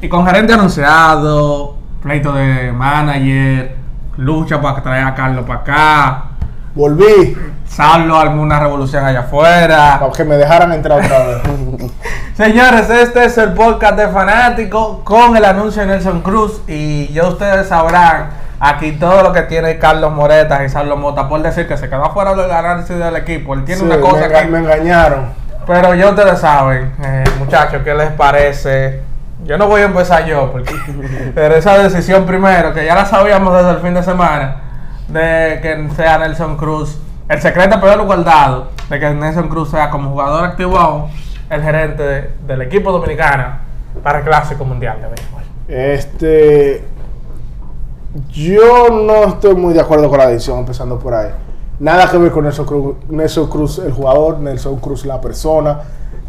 Y con gerente anunciado, pleito de manager, lucha para traer a Carlos para acá. Volví Salvo alguna revolución allá afuera. para que me dejaran entrar otra vez. Señores, este es el podcast de fanático con el anuncio de Nelson Cruz. Y ya ustedes sabrán aquí todo lo que tiene Carlos Moretas y Carlos Mota por decir que se quedó fuera del análisis del equipo. Él tiene Sí, una cosa me, aquí. me engañaron. Pero ya ustedes saben, eh, muchachos, ¿qué les parece? Yo no voy a empezar yo, porque pero esa decisión primero, que ya la sabíamos desde el fin de semana, de que sea Nelson Cruz, el secreto peor guardado, de que Nelson Cruz sea como jugador activo aún, el gerente de- del equipo dominicano para el Clásico Mundial de Béisbol. Este. Yo no estoy muy de acuerdo con la decisión, empezando por ahí. Nada que ver con Nelson Cruz, Nelson Cruz el jugador, Nelson Cruz la persona,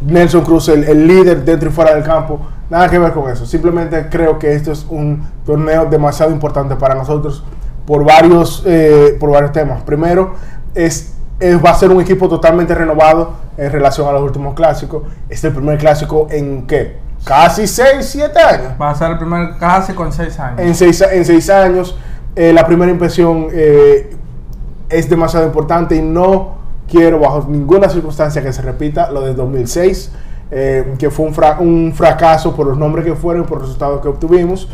Nelson Cruz el, el líder dentro y fuera del campo. Nada que ver con eso. Simplemente creo que esto es un torneo demasiado importante para nosotros por varios, eh, por varios temas. Primero, es, es- va a ser un equipo totalmente renovado en relación a los últimos clásicos. Este es el primer clásico en qué? Casi 6, 7 años Va a ser el primer Clásico en seis años. en seis, en seis años. eh, la primera impresión eh, es demasiado importante y no quiero bajo ninguna circunstancia que se repita lo de 2006, eh, que fue un, fra- un fracaso por los nombres que fueron, por los resultados que obtuvimos.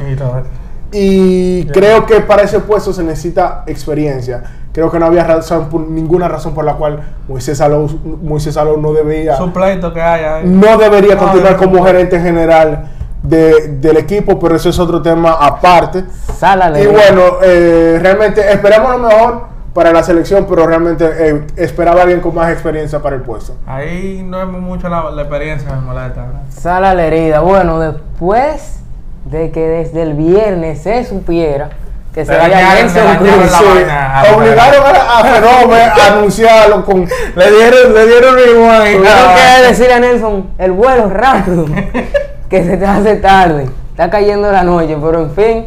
Y creo que para ese puesto se necesita experiencia. Creo que no había razón, por- ninguna razón por la cual Moisés Salou no debía Su pleito que hay ahí. no debería No, continuar no. como gerente general de- del equipo, pero eso es otro tema aparte. Sálale. Y bueno, eh, realmente esperamos lo mejor para la selección, pero realmente eh, esperaba a alguien con más experiencia para el puesto. Ahí no es mucho la, la experiencia, me molesta. Sala la herida. Bueno, después de que desde el viernes se supiera que se vaya a- obligaron a, a Fenome a anunciarlo con... Le dieron, le dieron rewind. Tuvieron que decirle a Nelson el vuelo rápido, que se te hace tarde. Está cayendo la noche, pero en fin,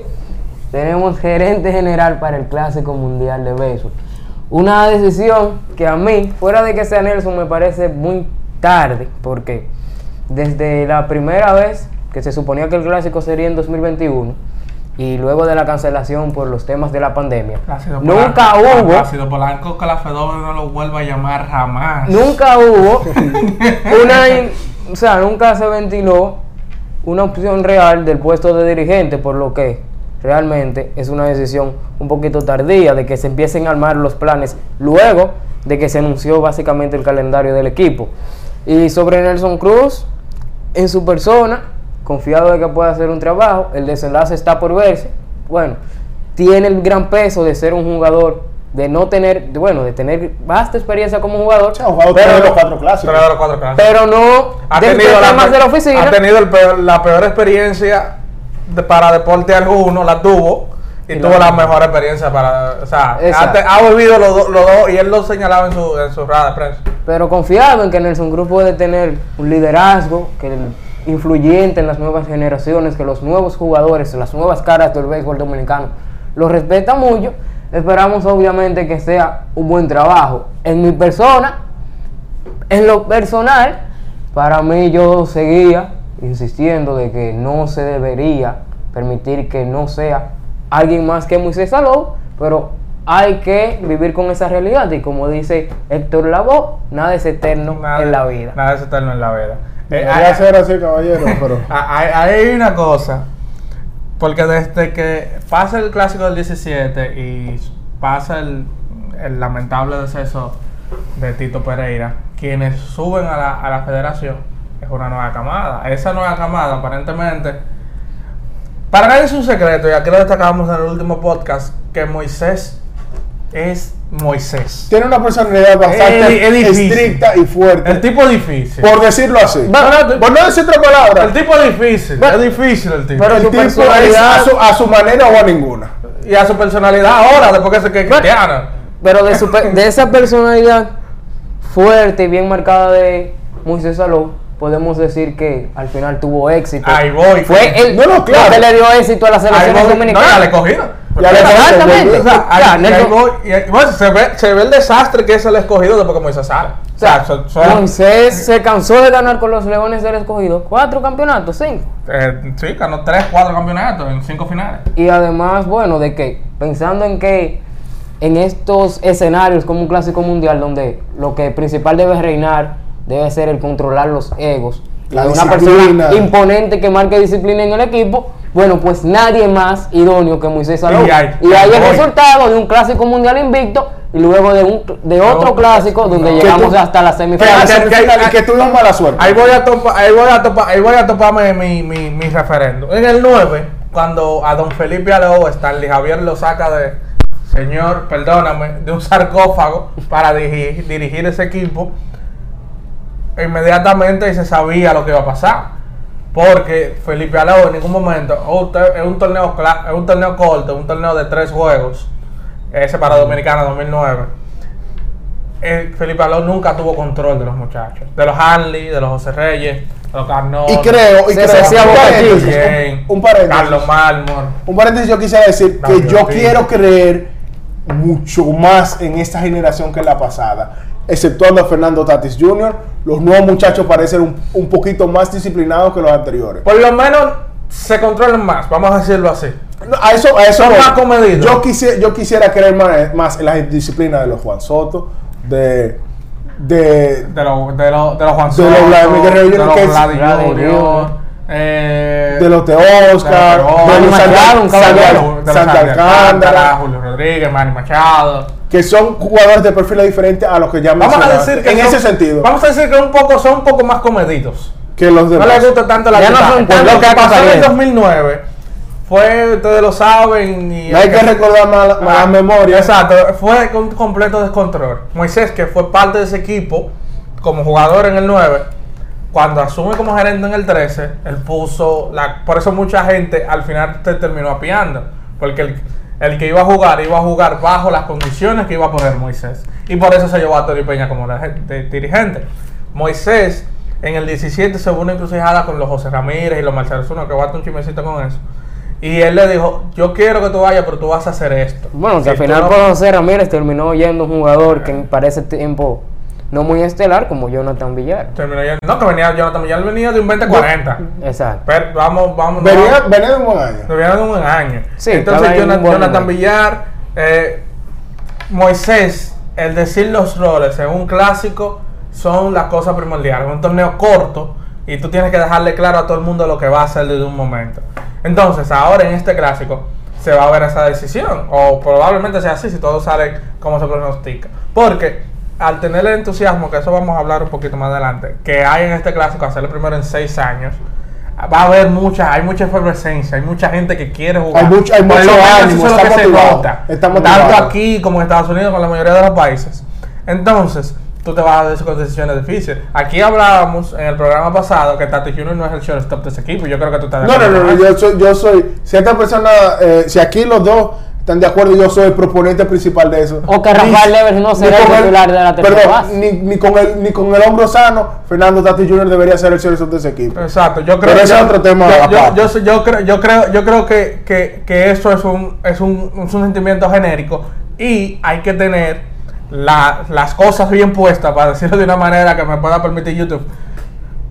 tenemos gerente general para el Clásico Mundial de Béisbol. Una decisión que a mí, fuera de que sea Nelson, me parece muy tarde, porque desde la primera vez que se suponía que el Clásico sería en 2021, y luego de la cancelación por los temas de la pandemia, Plácido nunca Polanco- hubo... Plácido Polanco que la FEDOB no lo vuelva a llamar jamás. Nunca hubo una, o sea, nunca se ventiló una opción real del puesto de dirigente, por lo que realmente es una decisión un poquito tardía de que se empiecen a armar los planes luego de que se anunció básicamente el calendario del equipo. Y sobre Nelson Cruz, en su persona, confiado de que pueda hacer un trabajo, el desenlace está por verse. Bueno, tiene el gran peso de ser un jugador, de no tener, bueno, de tener vasta experiencia como jugador, pero, tres de los cuatro Tres clásicos. de los cuatro clásicos. pero no ha tenido, la, temas pe- de la oficina. ha tenido el peor- la peor experiencia de- para deporte alguno, la tuvo. Y, Y tuvo la- mejor experiencia para. O sea, ha, ha vivido los do- los dos y él lo señalaba en su, en su rueda de prensa. pero confiado en que Nelson Cruz puede tener un liderazgo que el- influyente en las nuevas generaciones, que los nuevos jugadores, las nuevas caras del béisbol dominicano lo respetan mucho. Esperamos obviamente que sea un buen trabajo. En mi persona, en lo personal, para mí yo seguía insistiendo de que no se debería permitir que no sea alguien más que Moisés Salou, pero hay que vivir con esa realidad y como dice Héctor Lavoe, nada es eterno Nada- en la vida. Nada es eterno en la vida. Eh, hay- ser así, caballero, pero... hay, hay una cosa. Porque desde que pasa el clásico del 17 y pasa el, el lamentable deceso de Tito Pereira, quienes suben a la, a la federación es una nueva camada. Esa nueva camada, aparentemente, para nadie es un secreto, y aquí lo destacamos en el último podcast, que Moisés es Moisés. Tiene una personalidad bastante Es- es difícil. estricta y fuerte. El tipo es difícil. por decirlo así. Bueno, por no decir otra palabra. El tipo es difícil. Bueno, es difícil el tipo. pero el su tipo es a su, a su manera o a ninguna. y a su personalidad ahora, después que se que es cristiano. Pero de, su de esa personalidad fuerte y bien marcada de Moisés Salou, podemos decir que al final tuvo éxito. Ahí voy. Fue el No, no, claro. que le dio éxito a la selección voy. No, dominicana. ya le he cogido. Ya le Exactamente. pongo- O sea, ahí- Ya, y Nelson- ahí voy- y ahí- bueno, se, ve, se ve el desastre que es el escogido después que Moisés sale. O sea, Moisés se cansó de ganar con los Leones del Escogido. Cuatro campeonatos, cinco. eh, sí, ganó 3, 4 campeonatos en 5 finales. Y además, bueno, de que pensando en que en estos escenarios como un clásico mundial donde lo que principal debe reinar debe ser el controlar los egos. La de una disciplina. persona imponente que marque disciplina en el equipo, bueno, pues nadie más idóneo que Moisés Salou. Y ahí- Y ahí el resultado de un clásico mundial invicto y luego de, un, de otro No, clásico donde no. llegamos Que tú- hasta la Que, semifinal. que- que- y que tuvimos mala suerte. Ahí voy a topar, ahí voy a topar, ahí voy a toparme mi, mi, mi referendo. En el 9, cuando a don Felipe Aleo Stanley Javier lo saca de, señor, perdóname, de un sarcófago para dirigir, dirigir ese equipo, inmediatamente se sabía lo que iba a pasar. Porque Felipe Aleo en ningún momento, oh, usted- es un torneo es un torneo corto, un torneo de tres juegos, ese para Dominicana 2009. Eh, Felipe Aleo nunca tuvo control de los muchachos, de los Hanley, de los José Reyes, de los Carnot, Y creo, y Se creo, hacía un paréntesis, un, un paréntesis. Carlos Marmor. Un paréntesis, yo quisiera decir que yo quiero creer mucho más en esta generación que en la pasada. Exceptuando a Fernando Tatis Jr., los nuevos muchachos parecen un, un poquito más disciplinados que los anteriores. Por lo menos se controlan más, vamos a decirlo así. No, a eso, a eso Son voy. más comedidos. Yo, quisiera, yo quisiera creer más, más en la disciplina de los Juan Soto, de, de, De los de los de los Juan De Soto, los Vladimir Guerrero de Jr., los que es- Vladi Vladi Jr., Jr., de eh, los de Oscar, de los de de Julio Rodríguez, Manny Machado. Que son jugadores de perfiles diferentes a los que ya Vamos a decir que en son- ese sentido Vamos a decir que un poco son un poco más comedidos. que los No demás. les gusta tanto la Ya no son Pues Lo que pasó en el caliente. 2009 fue, ustedes lo saben. Y No hay que recordar malas Ah, malas memorias. Exacto, fue con completo descontrol. Moisés, que fue parte de ese equipo como jugador en el 9, cuando asume como gerente en el 13, él puso. La, por eso mucha gente al final te terminó apiando. Porque el, el que iba a jugar, iba a jugar bajo las condiciones que iba a poner Moisés. Y por eso se llevó a Tori Peña como dirigente. Moisés en el 17 se hubo una encrucijada con los José Ramírez y los Marcelo Zuno, que bate un chimecito con eso. Y él le dijo, yo quiero que tú vayas, pero tú vas a hacer esto. Bueno, que Si al final no- por José Ramírez terminó yendo un jugador que para ese tiempo no muy estelar como Jonathan Villar. No, que venía Jonathan Villar venía de un 20-40. Exacto. Pero vamos, vamos. Venía, venía de un buen año. venía de un buen año. Sí, Entonces Jonathan, buen Jonathan momento. Villar, eh, Moisés, el decir los roles en un clásico son las cosas primordiales. Un torneo corto y tú tienes que dejarle claro a todo el mundo lo que va a hacer desde un momento. Entonces, ahora en este clásico se va a ver esa decisión. O probablemente sea así si todo sale como se pronostica. Porque al tener el entusiasmo, que eso vamos a hablar un poquito más adelante, que hay en este clásico, hacerlo primero en seis años, va a haber mucha, hay mucha efervescencia, hay mucha gente que quiere jugar. Hay mucho- hay mucho ánimo, eso es lo se nota. motivado. Tanto aquí como en Estados Unidos, con la mayoría de los países. Entonces, tú te vas a ver con decisiones difíciles. Aquí hablábamos en el programa pasado que Tati Junior no es el shortstop de ese equipo. Yo creo que tú estás de No, no, no, yo soy, yo soy, si esta persona, eh, si aquí los dos están de acuerdo, yo soy el proponente principal de eso. O que Rafael Devers no será el titular de la tercera perdón, base. Ni, ni con el, ni con el hombro sano, Fernando Tati Jr. debería ser el shortstop de ese equipo. Exacto, yo creo Pero ese yo- es otro tema Yo, yo, aparte. yo, soy- yo creo, yo creo, yo creo que, que, que eso es un, es un, es un sentimiento genérico y hay que tener la- las cosas bien puestas, para decirlo de una manera que me pueda permitir YouTube,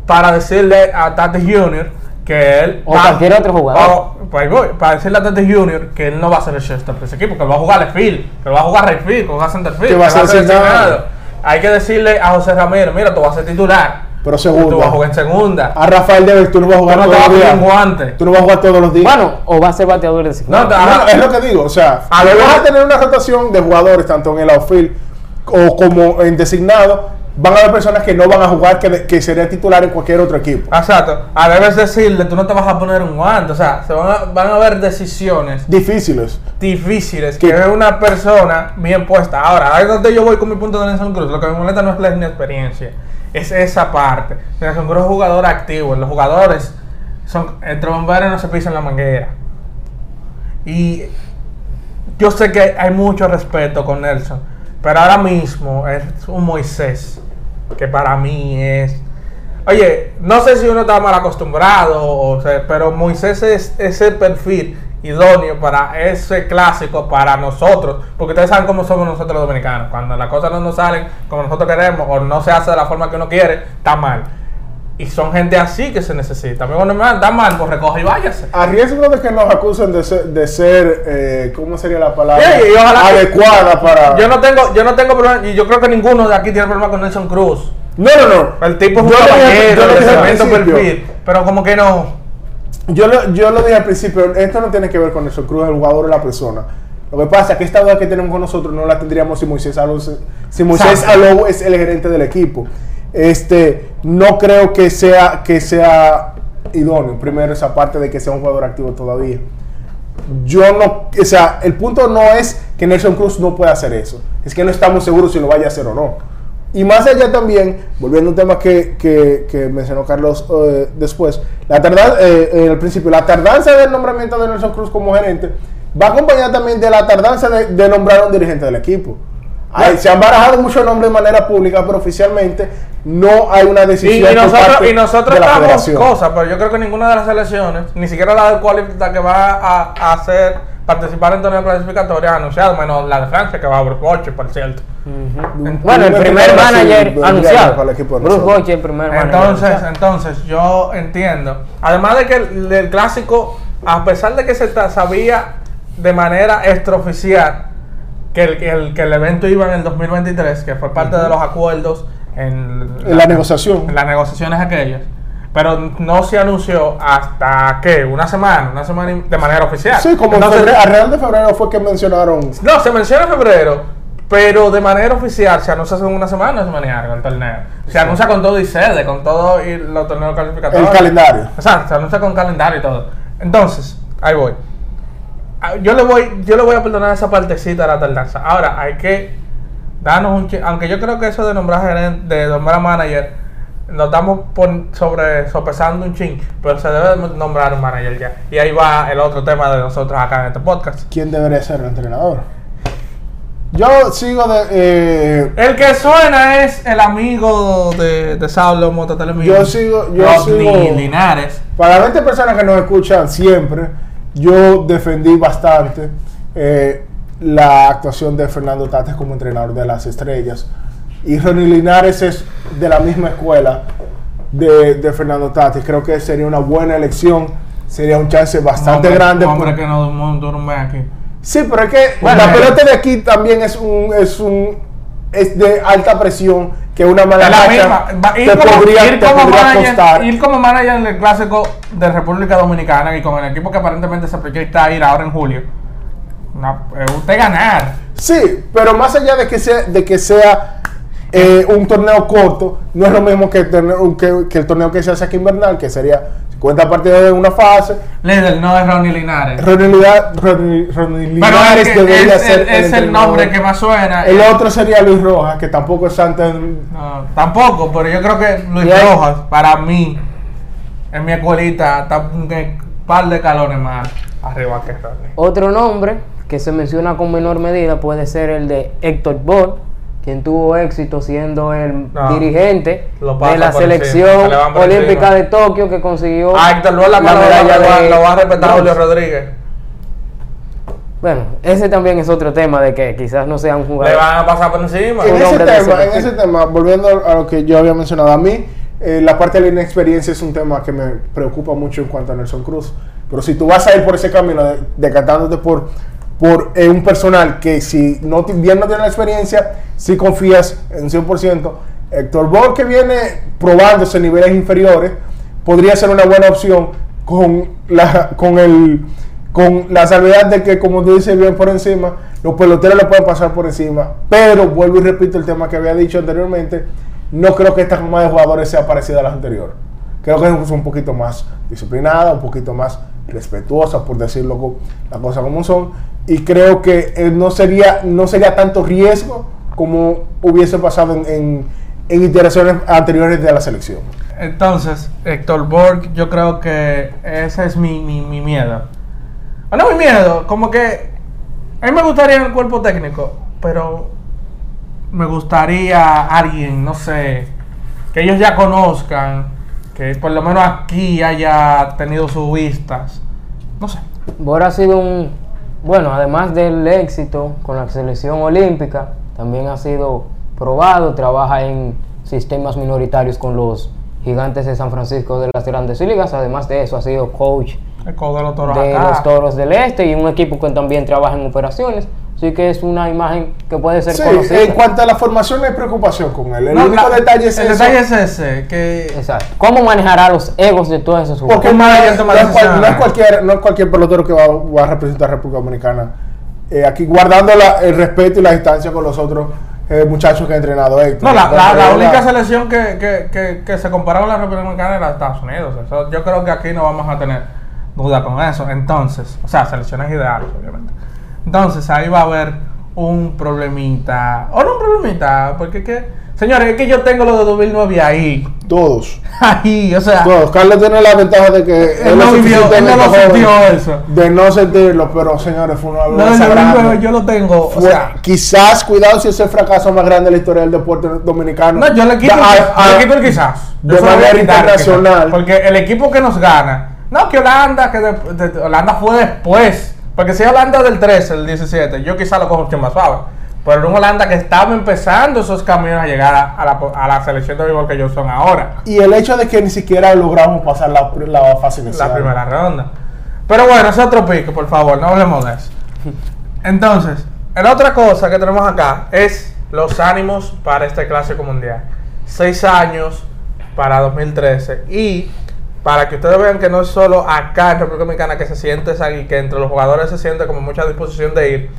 para decirle a Tati Jr. que él O cualquier otro jugador. o- pues voy, para decirle a Tati Jr. que él no va a ser el shortstop de ese equipo, que él va a jugar left field, que él va a jugar right field, que va a center field, Que va a ser designado. Hay que decirle a José Ramírez, mira, tú vas a ser titular. Pero Tú vas a segunda. jugar en segunda. A Rafael Devers tú no vas a jugar no todos los días. guante. Tú no vas a jugar todos los días. Bueno, o va a ser bateador designado. No, No, no, es lo que digo, o sea, A ver, vas a tener una rotación de jugadores tanto en el outfield o como en designado. Van a haber personas que no van a jugar que, que serían titular en cualquier otro equipo. Exacto. A debes decirle, tú no te vas a poner un guante. O sea, se van a, van a haber decisiones Difíciles. difíciles que es una persona bien puesta. Ahora, ahí donde yo voy con mi punto de Nelson Cruz. Lo que me molesta no es la inexperiencia, es esa parte. Nelson Cruz es un jugador activo. Los jugadores son entre bomberos no se pisan la manguera. Y yo sé que hay mucho respeto con Nelson, pero ahora mismo es un Moisés que para mí es. Oye, no sé si uno está mal acostumbrado, o sea, pero Moisés es ese perfil idóneo para ese clásico para nosotros, porque ustedes saben cómo somos nosotros los dominicanos, cuando las cosas no nos salen como nosotros queremos o no se hace de la forma que uno quiere, está mal. Y son gente así que se necesita. Amigo, no me da mal, pues recoge y váyase. A riesgo de que nos acusen de ser, de ser eh, ¿cómo sería la palabra? Sí, y ojalá que- Adecuada para... Yo no tengo, yo no tengo problema, y yo creo que ninguno de aquí tiene problema con Nelson Cruz. No, no, no. El tipo es un caballero, perfil, pero como que no. Yo lo, yo lo dije al principio, esto no tiene que ver con eso, Cruz, el jugador o la persona. Lo que pasa es que esta duda que tenemos con nosotros no la tendríamos si Moisés Alou, si Moisés. Alou es el gerente del equipo. Este, no creo que sea, que sea idóneo, primero esa parte de que sea un jugador activo todavía. Yo no, o sea, el punto no es que Nelson Cruz no pueda hacer eso, es que no estamos seguros si lo vaya a hacer o no. Y más allá también, volviendo a un tema que, que- mencionó Carlos eh, después, la tardanza, eh, al principio, la tardanza del nombramiento de Nelson Cruz como gerente va acompañada también de la tardanza de, de nombrar a un dirigente del equipo. Se han barajado muchos nombres de manera pública, pero oficialmente no hay una decisión y nosotros, parte y nosotros de la estamos federación. cosas, pero yo creo que ninguna de las selecciones, ni siquiera la del cualificador que va a, a hacer participar en torneo clasificatorio ha anunciado, menos la de Francia que va a Bruce Bochy, por cierto. Bueno, el primer manager anunciado. para el equipo de Bruce. Bochy, el primer manager Entonces, anunciado. entonces yo entiendo. Además de que el, el clásico, a pesar de que se sabía de manera extraoficial que el, que el, que el evento iba en el 2023, que fue parte de los acuerdos en, En la negociación. en las negociaciones aquellas, pero no se anunció hasta que una semana, una semana de manera oficial. Sí, como en Entonces, febrero, alrededor de febrero fue que mencionaron. no, se menciona en febrero, pero de manera oficial se anuncia hace una semana, semana y algo el torneo. Se anuncia con todo y sede, con todo y los torneos clasificatorios. El calendario. Exacto, se anuncia con calendario y todo. Entonces, ahí voy. Ah, Yo le voy, yo le voy a perdonar esa partecita de la tardanza. Ahora, hay que darnos un aunque yo creo que eso de nombrar gerente, de nombrar manager, nos estamos sobre sopesando un chin, pero se debe de nombrar un manager ya. Y ahí va el otro tema de nosotros acá en este podcast. ¿Quién debería ser el entrenador? Yo sigo de. eh, El que suena es el amigo de, de Saulo Mototelemín. Yo sigo- yo Rodney sigo- Linares. para las 20 personas que nos escuchan siempre, yo defendí bastante eh, la actuación de Fernando Tates como entrenador de las estrellas. Y Ronnie Linares es de la misma escuela de, de Fernando Tates. Creo que sería una buena elección. Sería un chance bastante Hombre- grande. Hombre por- que no aquí. Sí, pero es que Bueno, la eh. pelota de aquí también es un es un es de alta presión que una mala la misma. Te Ir como, podría, ir como manager, costar. ir como manager en el clásico de República Dominicana y con el equipo que aparentemente se proyecta ir ahora en julio. Una- eh, usted ganar. Sí, pero más allá de que sea de que sea eh, un torneo corto, no es lo mismo que el torneo que, que el torneo que se hace aquí invernal, que sería 50 partidos en una fase. Líder no es Ronnie Linares. Ronnie Ronnie- Ronnie Pero Linares es, que debería es, ser el, es el entrenador. nombre que más suena. El Eh, otro sería Luis Rojas, que tampoco es santo en- No, tampoco, pero yo creo que Luis Y Rojas, para mí, en mi escuelita, está un par de calones más arriba que Ronnie. Otro nombre que se menciona con menor medida puede ser el de Héctor Ball, quien tuvo éxito siendo el No, dirigente de la selección le olímpica encima. de Tokio que consiguió A Héctor Luis la, medalla lo, va- de lo va a respetar Julio. Rodríguez. Bueno, ese también es otro tema de que quizás no sea un Le jugador. van a pasar por encima. En ese, tema, en selección. ese tema, volviendo a lo que yo había mencionado, a mí eh, la parte de la inexperiencia es un tema que me preocupa mucho en cuanto a Nelson Cruz. Pero si tú vas a ir por ese camino, de- decantándote por, por eh, un personal que si no, bien no tiene la experiencia, si confías en 100%, Héctor Ball que viene probándose en niveles inferiores, podría ser una buena opción con la, con el, con la salvedad de que, como tú dices, bien por encima, los peloteros le pueden pasar por encima. Pero vuelvo y repito el tema que había dicho anteriormente, no creo que esta gama de jugadores sea parecida a las anteriores. Creo que es un poquito más disciplinada, un poquito más respetuosa, por decirlo co- las cosas como son. Y creo que eh, no, sería, no sería tanto riesgo como hubiese pasado en, en, en iteraciones anteriores de la selección. Entonces, Héctor Borg, yo creo que ese es mi, mi, mi miedo. O no mi miedo, como que a mí me gustaría en el cuerpo técnico, pero me gustaría alguien, no sé, que ellos ya conozcan, que por lo menos aquí haya tenido sus vistas. No sé. Bora ha sido un, bueno, además del éxito con la selección olímpica, también ha sido probado, trabaja en sistemas minoritarios con los gigantes de San Francisco de las grandes ligas, además de eso ha sido coach de los toros de acá. los Toros del Este y un equipo que también trabaja en operaciones, así que es una imagen que puede ser Sí, conocida. en cuanto a la formación no hay preocupación con él. El No, único la- detalle es el eso, detalle es ese, que Exacto. ¿Cómo manejará los egos de todos esos Porque jugadores? no, manager es- toma no es cual- no es cualquier, no es cualquier pelotero que va, va a representar a República Dominicana. Eh, aquí guardando la- el respeto y la distancia con los otros eh, muchachos que ha entrenado Héctor. No, la, la, única selección que, que, que, que se comparó con la República Dominicana era Estados Unidos. Eso, yo creo que aquí no vamos a tener duda con eso. Entonces, o sea, selecciones ideales, obviamente. Entonces, ahí va a haber un problemita. O no un problemita, porque es que, señores, es que yo tengo lo de 2009 ahí. Todos. Ahí, o sea, Todos. Carlos tiene la ventaja de que él no es vivió, él no lo sintió eso. De no sentirlo, pero señores, fue una No, vergüenza yo, lo- yo lo tengo, o sea, quizás, cuidado si es el fracaso más grande de la historia del deporte dominicano. No, yo le quito, el- a- yo a- le quito el quizás. Yo de manera quizás. internacional. Porque el equipo que nos gana. No, que Holanda, que de- de- Holanda fue después. Porque si Holanda del 13, el 17, yo quizás lo cojo mucho más suave. Pero un Holanda que estaba empezando esos caminos a llegar a, a la, a la selección de béisbol que ellos son ahora. Y el hecho de que ni siquiera logramos pasar la, la fase inicial. La primera ronda. Pero bueno, es otro pico, por favor, no hablemos de eso. Entonces, la otra cosa que tenemos acá es los ánimos para este clásico mundial. Seis años para 2013. Y para que ustedes vean que no es solo acá en República Dominicana que se siente esa y que entre los jugadores se siente como mucha disposición de ir.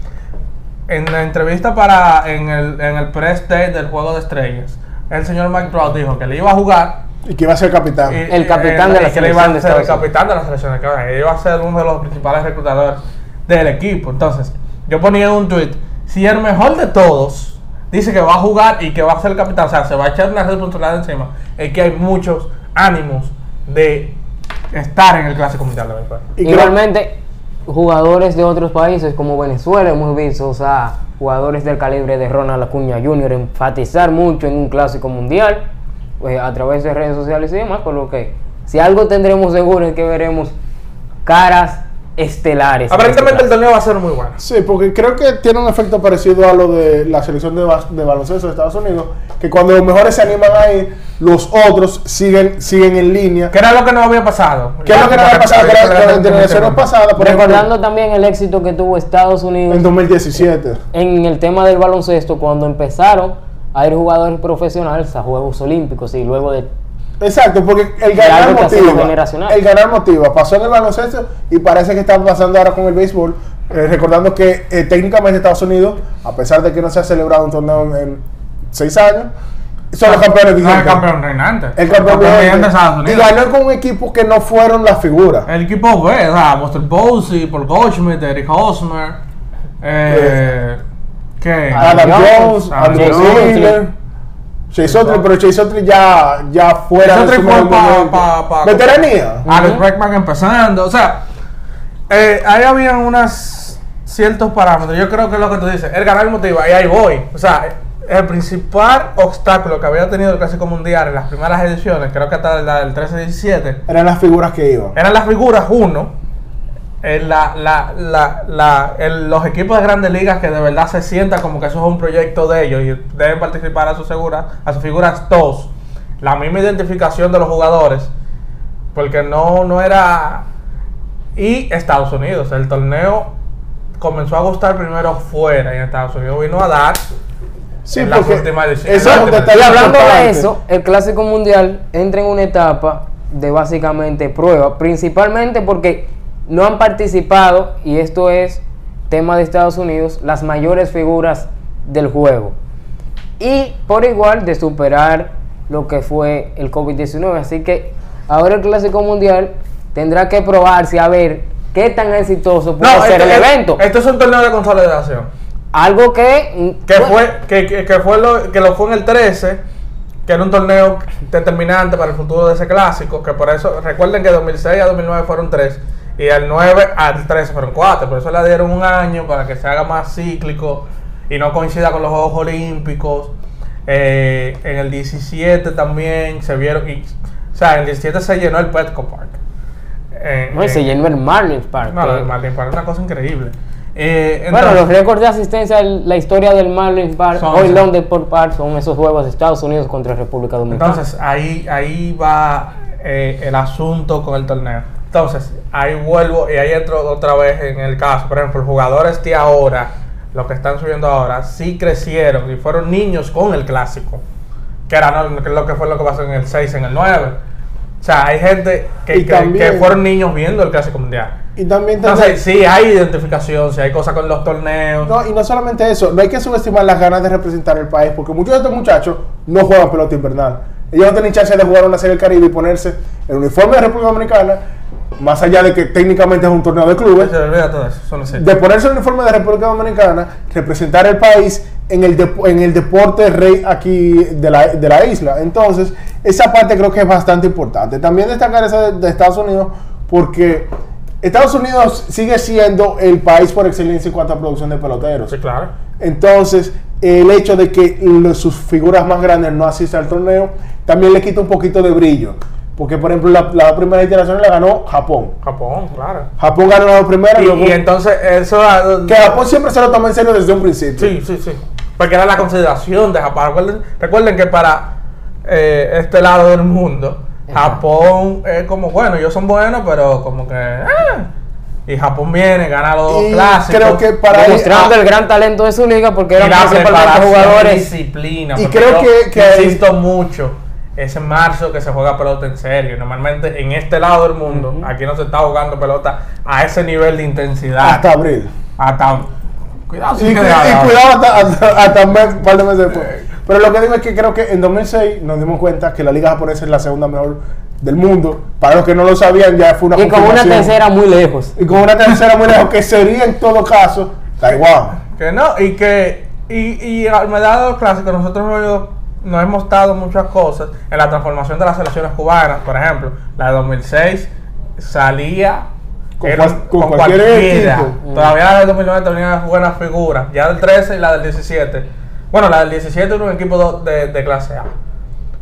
En la entrevista para en el, en el press day del juego de estrellas, el señor Mike Trout dijo que le iba a jugar Y que iba a ser capitán. y- El capitán de la que le iba a selección de ser el capitán de la selección de Canadá. Iba a ser uno de los principales reclutadores del equipo. Entonces, yo ponía un tweet: si el mejor de todos dice que va a jugar y que va a ser el capitán, o sea, se va a echar una responsabilidad encima, es que hay muchos ánimos de estar en el Clásico Mundial de creo- Igualmente, jugadores de otros países como Venezuela hemos visto, o sea, jugadores del calibre de Ronald Acuña Jr. enfatizar mucho en un clásico mundial eh, a través de redes sociales y demás, por lo que si algo tendremos seguro es que veremos caras estelares. en Aparentemente este el torneo va a ser muy bueno. Sí, porque creo que tiene un efecto parecido a lo de la selección de, bas- de baloncesto de Estados Unidos, que cuando los mejores se animan a ir, los otros siguen, siguen en línea. ¿Qué era lo que no había pasado? ¿Qué es lo que no había pasado? Que era- la generación pasada, Recordando también el éxito que tuvo Estados Unidos en 2017. en el tema del baloncesto cuando empezaron a ir jugadores profesionales a Juegos Olímpicos y luego de Exacto, porque el Y ganar motiva. generacional. El ganar motiva. Pasó en el baloncesto y parece que está pasando ahora con el béisbol. Eh, recordando que eh, técnicamente Estados Unidos, a pesar de que no se ha celebrado un torneo en, en seis años, son los campeones No, el vigentes. campeón reinante. El campeón vigente. de Estados Y Unidos. ganó con un equipo que no fueron las figuras. El equipo B, o sea, Buster Posey, Paul Goldschmidt, Eric Hosmer, eh, ¿qué? Adam Jones, Jones, Adam Jones. Chase pero Chase Utley ya, ya fuera Chase de su fue mejor pa- pa- pa- Veteranía. Alex. Bregman empezando, o sea, eh, ahí habían unos ciertos parámetros. Yo creo que es lo que tú dices, el ganar motiva, y ahí voy. O sea, el principal obstáculo que había tenido el Clásico Mundial en las primeras ediciones, creo que hasta la del 13-17, Eran las figuras que iban. eran las figuras, uno, en la, la, la, la- el- los equipos de grandes ligas que de verdad se sientan como que eso es un proyecto de ellos y deben participar a sus figuras, a sus figuras todos. La misma identificación de los jugadores, porque no, no era... Y Estados Unidos, el torneo comenzó a gustar primero fuera y en Estados Unidos vino a dar Sí, en las porque últimas ediciones. ese es un En las detalle Y hablando de eso, el Clásico Mundial entra en una etapa de básicamente prueba, principalmente porque no han participado, y esto es tema de Estados Unidos, las mayores figuras del juego. Y por igual de superar lo que fue el COVID-19. Así que ahora el Clásico Mundial tendrá que probarse a ver qué tan exitoso puede No, ser este, el evento. Esto es un torneo de consolidación. Algo que... Que bueno, fue, que, que, que fue lo, que lo fue en el 13, que era un torneo determinante para el futuro de ese clásico, que por eso, recuerden que 2006 a 2009 fueron 3, y el 9 al 13 fueron 4, por eso le dieron un año para que se haga más cíclico y no coincida con los Juegos Olímpicos. Eh, en el 17 también se vieron, y, o sea, en el 17 se llenó el Petco Park. en- No, y se en- llenó el Marlins Park. No, el Marlins Park es una cosa increíble. Eh, bueno, los récords de asistencia, la historia del Marlins Park, Son- hoy Port Park, son esos juegos de Estados Unidos contra República Dominicana. Entonces, ahí, ahí va eh, el asunto con el torneo. Entonces, ahí vuelvo y ahí entro otra vez en el caso. Por ejemplo, los jugadores de ahora, los que están subiendo ahora, sí crecieron y fueron niños con el clásico. Que era ¿no? que lo que fue lo que pasó en el 6, en el 9. O sea, hay gente también- que fueron niños viendo el clásico mundial. Y también Entonces, sí, hay identificación, sí hay cosas con los torneos. No, y no solamente eso, no hay que subestimar las ganas de representar el país, porque muchos de estos muchachos no juegan pelota invernal. Ellos no tienen chance de jugar una serie del Caribe y ponerse el uniforme de República Dominicana, más allá de que técnicamente es un torneo de clubes, de ponerse el uniforme de República Dominicana, representar el país en el, en el deporte rey aquí de la, de la isla. Entonces, esa parte creo que es bastante importante. También destacar esa de, de Estados Unidos, porque Estados Unidos sigue siendo el país por excelencia en cuanto a producción de peloteros. Sí, claro. Entonces, el hecho de que sus figuras más grandes no asistan al torneo, también le quita un poquito de brillo. Porque, por ejemplo, la, la primera internacional la ganó Japón. Japón, claro. Japón ganó la primera Y, luego- y entonces eso... que Japón siempre se lo toma en serio desde un principio. Sí, sí, sí. Porque era la consideración de Japón. Recuerden, recuerden que para eh, este lado del mundo, Japón es como, bueno, ellos son buenos, pero como que... ah. Y Japón viene, gana los dos Y clásicos. creo que para Demostrando ah, el gran talento de su liga porque eran principalmente jugadores. disciplina. Y creo yo que- que insisto mucho. Es en marzo que se juega pelota en serio. Normalmente en este lado del mundo, aquí no se está jugando pelota a ese nivel de intensidad. hasta abril. Hasta- Cuidado, Y, sí que y de- cuidado hasta, hasta, hasta un mes- un par de meses después. Pero lo que digo es que creo que en 2006 nos dimos cuenta que la liga japonesa es la segunda mejor del mundo. Para los que no lo sabían, ya fue una Y con una tercera muy lejos. Y con una tercera muy lejos, que sería en todo caso Taiwán. Que no, y que. Y, y al medalla de los clásicos, nosotros hemos- nos hemos dado muchas cosas en la transformación de las selecciones cubanas. Por ejemplo, la de 2006 salía Con era- con cualquier equipo. Todavía la del 2009 tenía buenas figuras. Ya del 13 y la del 17. Bueno, la del 17 era un equipo de, de clase A.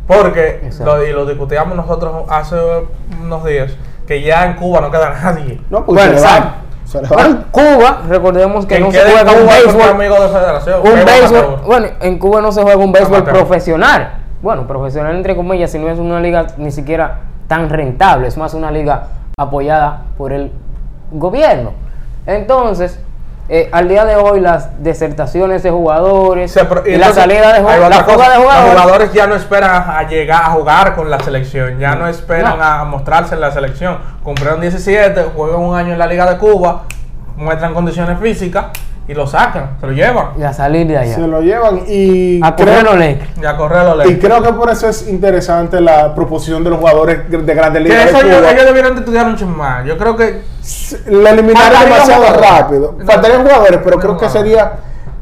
Porque, lo, y lo discutíamos nosotros hace unos días, que ya en Cuba no queda nadie. No, Bueno, se le Bueno, van. Cuba, recordemos que no se en juega un béisbol. Un béisbol, bueno, en Cuba no se juega un béisbol Amateur. profesional. Bueno, profesional entre comillas, si no es una liga ni siquiera tan rentable, es más una liga apoyada por el gobierno. Entonces, eh, al día de hoy las desertaciones de jugadores y, la salida de jugadores, la fuga Los jugadores, ya no esperan a, llegar a jugar con la selección, ya no esperan No. a mostrarse en la selección. Cumplieron 17, juegan un año en la Liga de Cuba, muestran condiciones físicas y lo sacan, se lo llevan. y a salir de allá. Se lo llevan y a correr creo, los Lakers. Y a correr los y creo que por eso es interesante la proposición de los jugadores de de grandes Que ligas eso de ellos, Cuba. ellos debieron de estudiar mucho más. Yo creo que La eliminaron demasiado jugadores. rápido. No. Faltarían jugadores, pero creo que sería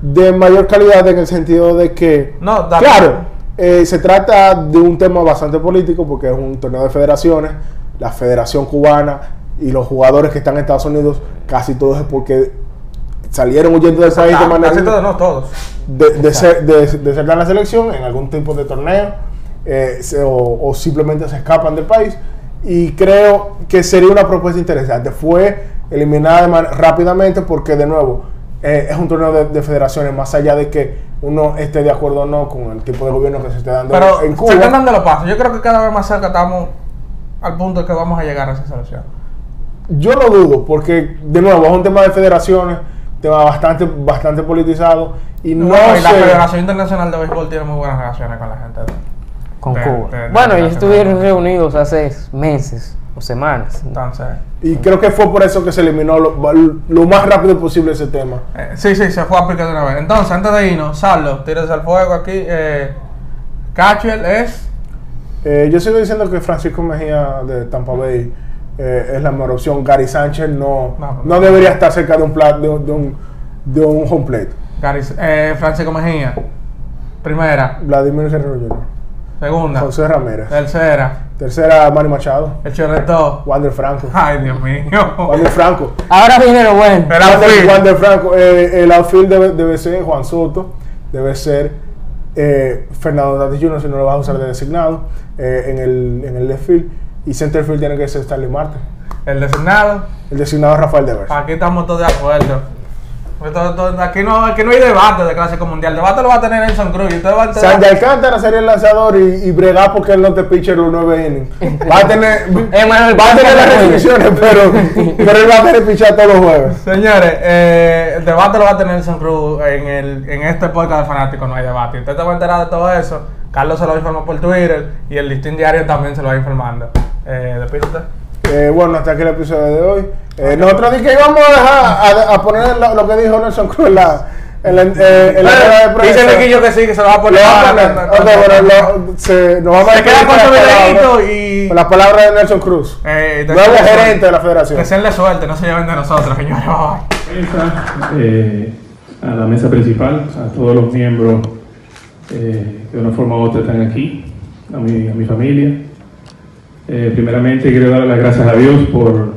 de mayor calidad en el sentido de que, No, da- claro, eh, se trata de un tema bastante político porque es un torneo de federaciones, la Federación Cubana y los jugadores que están en Estados Unidos, casi todos es porque salieron huyendo del país de Ah, manera casi todos, no todos. de, de ser, de, de la selección en algún tipo de torneo eh, se- o, o simplemente se escapan del país y creo que sería una propuesta interesante fue eliminada de rápidamente porque de nuevo eh, es un torneo de, de federaciones más allá de que uno esté de acuerdo o no con el tipo de gobierno que se esté dando Pero en se Cuba están dando los pasos. Yo creo que cada vez más cerca estamos al punto de que vamos a llegar a esa selección. yo lo dudo porque de nuevo es un tema de federaciones tema bastante bastante politizado y no, Bueno, y la sé- Federación Internacional de Béisbol tiene muy buenas relaciones con la gente. de- con de- Cuba. de- de- bueno, ellos de- estuvieron reunidos hace meses o semanas. Entonces, y creo que fue por eso que se eliminó lo, lo más rápido posible ese tema eh, sí, sí, se fue a picar de una vez. Entonces, antes de irnos, Sarlo, tírese al fuego aquí. Eh, Catchwell es. Eh, yo sigo diciendo que Francisco Mejía de Tampa Bay eh, es la mejor opción. Gary Sánchez no, No, debería estar cerca de un, plat, de, un- de un, de un home plate. Gary, eh, Francisco Mejía. Primera. Vladimir Guerrero Jr. Segunda. José Ramírez. Tercera. Tercera, Manny Machado. El Chorreto. Wander Franco. Ay, Dios mío. Wander Franco. Ahora viene lo bueno. El Wander, outfield. Wander Franco. Eh, el outfield debe, debe ser Juan Soto. Debe ser eh, Fernando Tatis Jr. si no lo vas a usar de designado. eh, en, el, en el left field. Y centerfield tiene que ser Stanley Marte. El designado, El designado es Rafael Devers. aquí estamos todos de acuerdo. Aquí no, aquí no hay debate de clásico mundial. El debate lo va a tener Nelson Cruz. Y usted va a Sandy. Alcántara sería el lanzador y, y bregar porque él no te piche los nueve innings. Va a tener, va a tener las restricciones, pero, pero él va a tener pichar todos los jueves. Señores, eh, el debate lo va a tener Nelson Cruz en, el, en este podcast de fanáticos. No hay debate. Usted te va a enterar de todo eso. Carlos se lo informó por Twitter. Y el listín diario también se lo va informando. Eh, despídete. Eh, bueno, hasta aquí el episodio de hoy. Eh, nosotros dijimos que íbamos a dejar a, a poner lo, lo que dijo Nelson Cruz en la, en la, eh, en la rueda de prensa. Dice que sí, que se lo va a poner. va a poner. cuando- Ok, cuando- bueno, lo- se, nos vamos a Se queda despedir con su palabras- y. con las palabras de Nelson Cruz, Eh, de- nuevo gerente de la federación. Deseenle suerte, no se lleven de nosotros, señores. Eh, a la mesa principal, a todos los miembros eh, de una forma u otra están aquí, a mi, a mi familia. Eh, primeramente quiero dar las gracias a Dios por,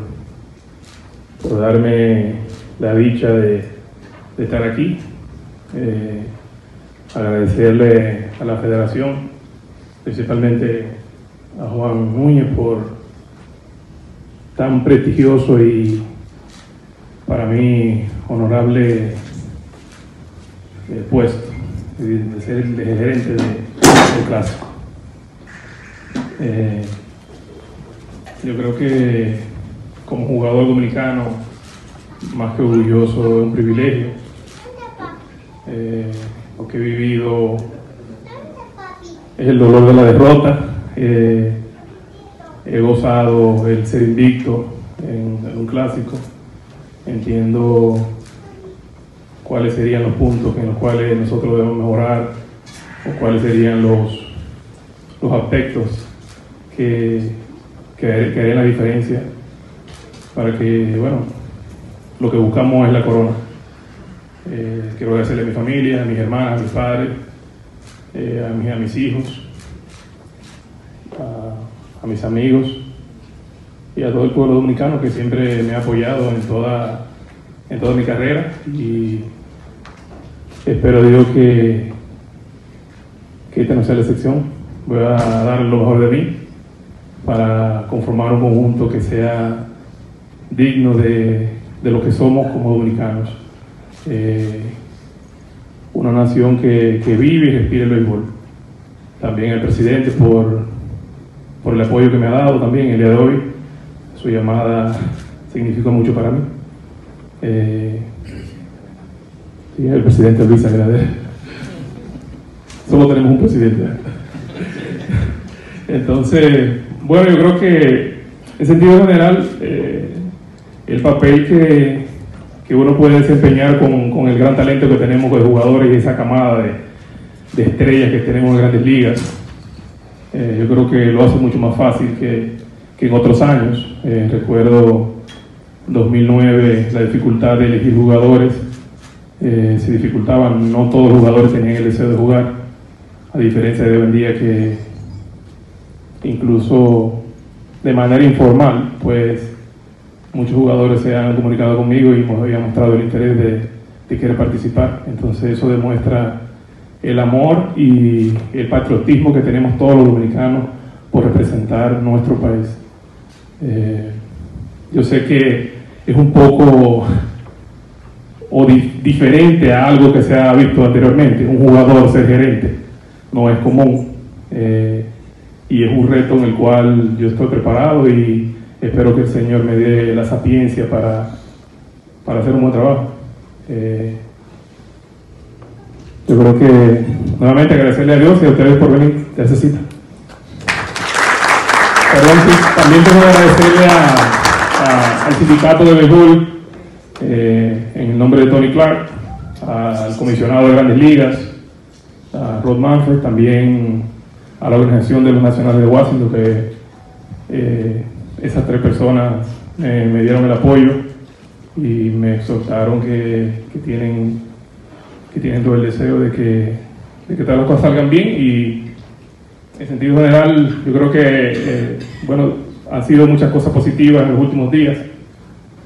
por darme la dicha de, de estar aquí. Eh, agradecerle a la federación, principalmente a Juan Núñez por tan prestigioso y para mí honorable eh, puesto de, de ser el de gerente de, del clásico. Eh, yo creo que como jugador dominicano, más que orgulloso, es un privilegio. Eh, lo he vivido el dolor de la derrota. Eh, he gozado el ser invicto en un clásico. Entiendo cuáles serían los puntos en los cuales nosotros debemos mejorar o cuáles serían los, los aspectos que, que, harían la diferencia para que, bueno, lo que buscamos es la corona. Eh, quiero agradecerle a mi familia, a mis hermanas, a mis padres, eh, a, mis, a mis hijos, a, a mis amigos y a todo el pueblo dominicano que siempre me ha apoyado en toda, en toda mi carrera y espero Dios que, que esta no sea la excepción. Voy a dar lo mejor de mí para conformar un conjunto que sea digno de, de lo que somos como dominicanos. Eh, una nación que, que vive y respira el béisbol. También el presidente por, por el apoyo que me ha dado también el día de hoy. Su llamada significa mucho para mí. Eh, sí, el presidente Luis Agrader. Solo tenemos un presidente. Entonces, bueno, yo creo que en sentido general, eh, el papel que, que uno puede desempeñar con, con el gran talento que tenemos de jugadores y esa camada de, de estrellas que tenemos en grandes ligas, eh, yo creo que lo hace mucho más fácil que, que en otros años. Eh, recuerdo 2009 la dificultad de elegir jugadores, eh, se dificultaban, no todos los jugadores tenían el deseo de jugar, a diferencia de hoy en día que incluso de manera informal, pues muchos jugadores se han comunicado conmigo y me habían mostrado el interés de, de querer participar. Entonces eso demuestra el amor y el patriotismo que tenemos todos los dominicanos por representar nuestro país. Eh, yo sé que es un poco o di- diferente a algo que se ha visto anteriormente, un jugador ser gerente, no es común. Eh, y es un reto en el cual yo estoy preparado y espero que el Señor me dé la sapiencia para, para hacer un buen trabajo. Eh, yo creo que nuevamente agradecerle a Dios y a ustedes por venir a esa cita. Perdón, también tengo que agradecerle a- al sindicato de béisbol eh, en el nombre de Tony Clark, al comisionado de Grandes Ligas, a Rod Manfred, también a la organización de los nacionales de Washington, que eh, esas tres personas eh, me dieron el apoyo y me exhortaron que, que tienen, que tienen todo el deseo de que, de que todas las cosas salgan bien y en sentido general yo creo que eh, bueno, han sido muchas cosas positivas en los últimos días,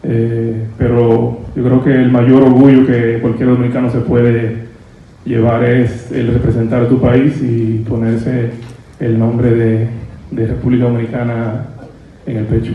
eh, pero yo creo que el mayor orgullo que cualquier dominicano se puede llevar es el representar a tu país y ponerse el nombre de, de República Dominicana en el pecho.